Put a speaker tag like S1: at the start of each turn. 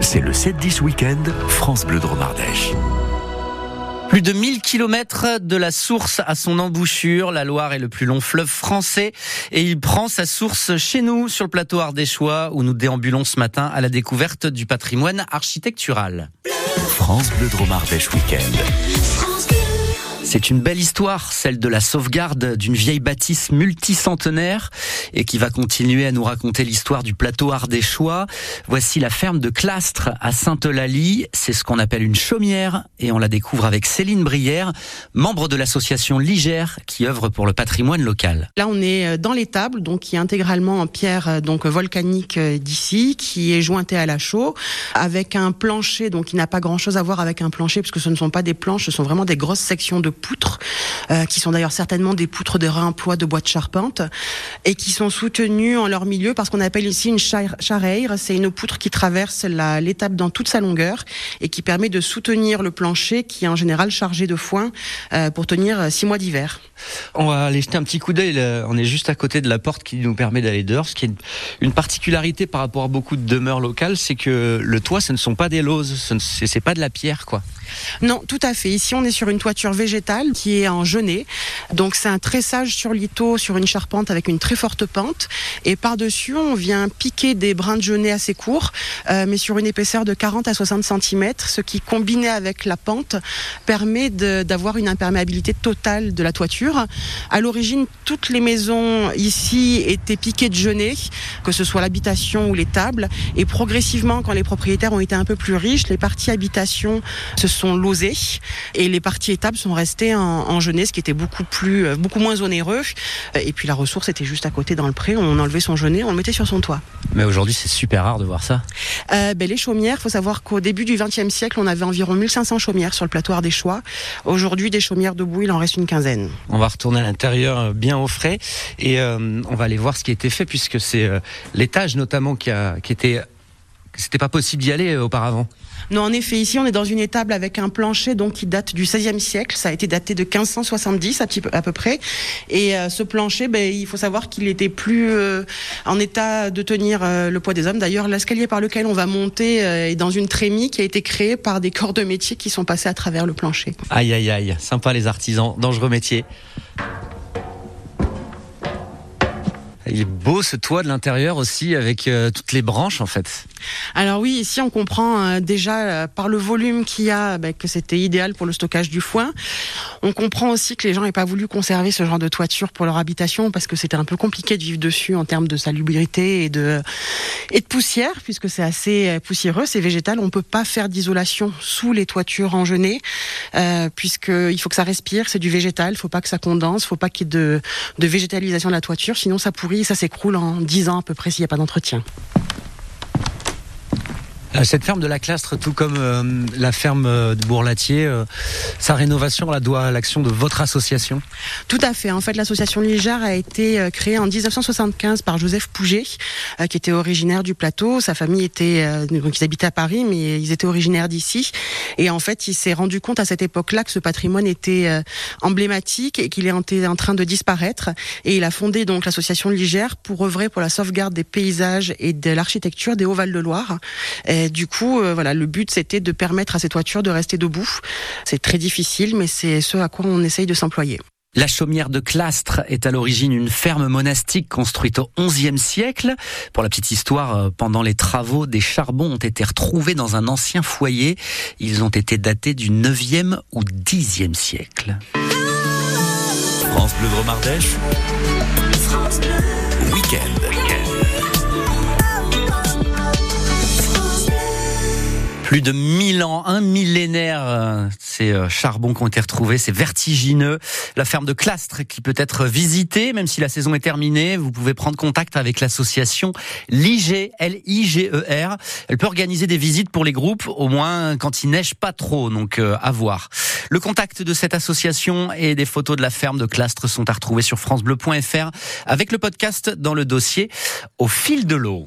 S1: C'est le 7-10 week-end France Bleu Dromardèche.
S2: Plus de 1000 kilomètres de la source à son embouchure. La Loire est le plus long fleuve français et il prend sa source chez nous, sur le plateau ardéchois, où nous déambulons ce matin à la découverte du patrimoine architectural.
S1: France Bleu Dromardèche Week-end.
S2: C'est une belle histoire, celle de la sauvegarde d'une vieille bâtisse multicentenaire et qui va continuer à nous raconter l'histoire du plateau ardéchois. Voici la ferme de Clastres à Sainte-Eulalie. C'est ce qu'on appelle une chaumière et on la découvre avec Céline Brière, membre de l'association Ligère qui œuvre pour le patrimoine local.
S3: Là, on est euh, dans l'étable, donc qui est intégralement en pierre euh, donc volcanique euh, d'ici, qui est jointé à la chaux, avec un plancher, donc qui n'a pas grand-chose à voir avec un plancher, puisque ce ne sont pas des planches, ce sont vraiment des grosses sections de poutres, euh, qui sont d'ailleurs certainement des poutres de réemploi de bois de charpente, et qui sont soutenues en leur milieu par ce qu'on appelle ici une chareire. C'est une poutre qui traverse l'étape dans toute sa longueur et qui permet de soutenir le plancher qui est en général chargé de foin euh, pour tenir six mois d'hiver.
S2: On va aller jeter un petit coup d'œil. On est juste à côté de la porte qui nous permet d'aller dehors. Ce qui est une particularité par rapport à beaucoup de demeures locales, c'est que le toit, ce ne sont pas des lauses, ce n'est pas de la pierre, quoi.
S3: Non, tout à fait. Ici, on est sur une toiture végétale qui est en genêt. Donc, c'est un tressage sur lito, sur une charpente avec une très forte pente. Et par-dessus, on vient piquer des brins de genêt assez courts, euh, mais sur une épaisseur de 40 à 60 cm, ce qui, combiné avec la pente, permet d'avoir une imperméabilité totale de la toiture. À l'origine, toutes les maisons ici étaient piquées de genêt, que ce soit l'habitation ou les tables. Et progressivement, quand les propriétaires ont été un peu plus riches, les parties habitation se sont losés et les parties étables sont restées en, en ce qui était beaucoup plus, euh, beaucoup moins onéreux. Et puis la ressource était juste à côté dans le pré. On enlevait son genêt, on le mettait sur son toit.
S2: Mais aujourd'hui, c'est super rare de voir ça.
S3: Euh, ben, les chaumières, faut savoir qu'au début du XXe siècle, on avait environ 1500 chaumières sur le plateau Choix. Aujourd'hui, des chaumières debout, il en reste une quinzaine.
S2: On va retourner à l'intérieur euh, bien au frais et on va aller voir ce qui a été fait puisque c'est l'étage notamment qui, a, qui était c'était pas possible d'y aller auparavant.
S3: Non, en effet, ici, on est dans une étable avec un plancher donc qui date du XVIe siècle. Ça a été daté de 1570 à, à peu près. Et euh, ce plancher, ben, il faut savoir qu'il était plus euh, en état de tenir euh, le poids des hommes. D'ailleurs, l'escalier par lequel on va monter est dans une trémie qui a été créée par des corps de métier qui sont passés à travers le plancher.
S2: Aïe, aïe, aïe. Sympa les artisans. Dangereux métier. Il est beau ce toit de l'intérieur aussi avec toutes les branches en fait.
S3: Alors oui, ici on comprend euh, déjà euh, par le volume qu'il y a bah, que c'était idéal pour le stockage du foin. On comprend aussi que les gens n'aient pas voulu conserver ce genre de toiture pour leur habitation parce que c'était un peu compliqué de vivre dessus en termes de salubrité et de et de poussière puisque c'est assez euh, poussiéreux, c'est végétal. On peut pas faire d'isolation sous les toitures engenêées euh, puisqu'il faut que ça respire, c'est du végétal, il faut pas que ça condense, il faut pas qu'il y ait de, de végétalisation de la toiture, sinon ça pourrit, ça s'écroule en 10 ans à peu près s'il n'y a pas d'entretien.
S2: Euh, cette ferme de la Clastre, tout comme euh, la ferme euh, de Bourlatier, sa rénovation la doit à l'action de votre association
S3: Tout à fait. En fait, l'association Ligère a été créée en 1975 par Joseph Pouget, qui était originaire du plateau. Sa famille était, donc ils habitaient à Paris, mais ils étaient originaires d'ici. Et en fait, il s'est rendu compte à cette époque-là que ce patrimoine était emblématique et qu'il est en train de disparaître. Et il a fondé donc l'association Ligère pour œuvrer pour la sauvegarde des paysages et de l'architecture des Hauts-Val-de-Loire du coup, euh, voilà, le but c'était de permettre à ces toitures de rester debout. C'est très difficile, mais c'est ce à quoi on essaye de s'employer.
S2: La chaumière de Clastres est à l'origine une ferme monastique construite au XIe siècle. Pour la petite histoire, euh, pendant les travaux, des charbons ont été retrouvés dans un ancien foyer. Ils ont été datés du 9e ou 10e siècle.
S1: France Bleu Dromardèche. Week-end.
S2: Plus de 1000 ans, un millénaire, euh, ces euh, charbons qui ont été retrouvés, c'est vertigineux. La ferme de Clastres qui peut être visitée, même si la saison est terminée. Vous pouvez prendre contact avec l'association LIGER. Elle peut organiser des visites pour les groupes, au moins quand il neige pas trop, donc euh, à voir. Le contact de cette association et des photos de la ferme de Clastres sont à retrouver sur francebleu.fr avec le podcast dans le dossier Au fil de l'eau.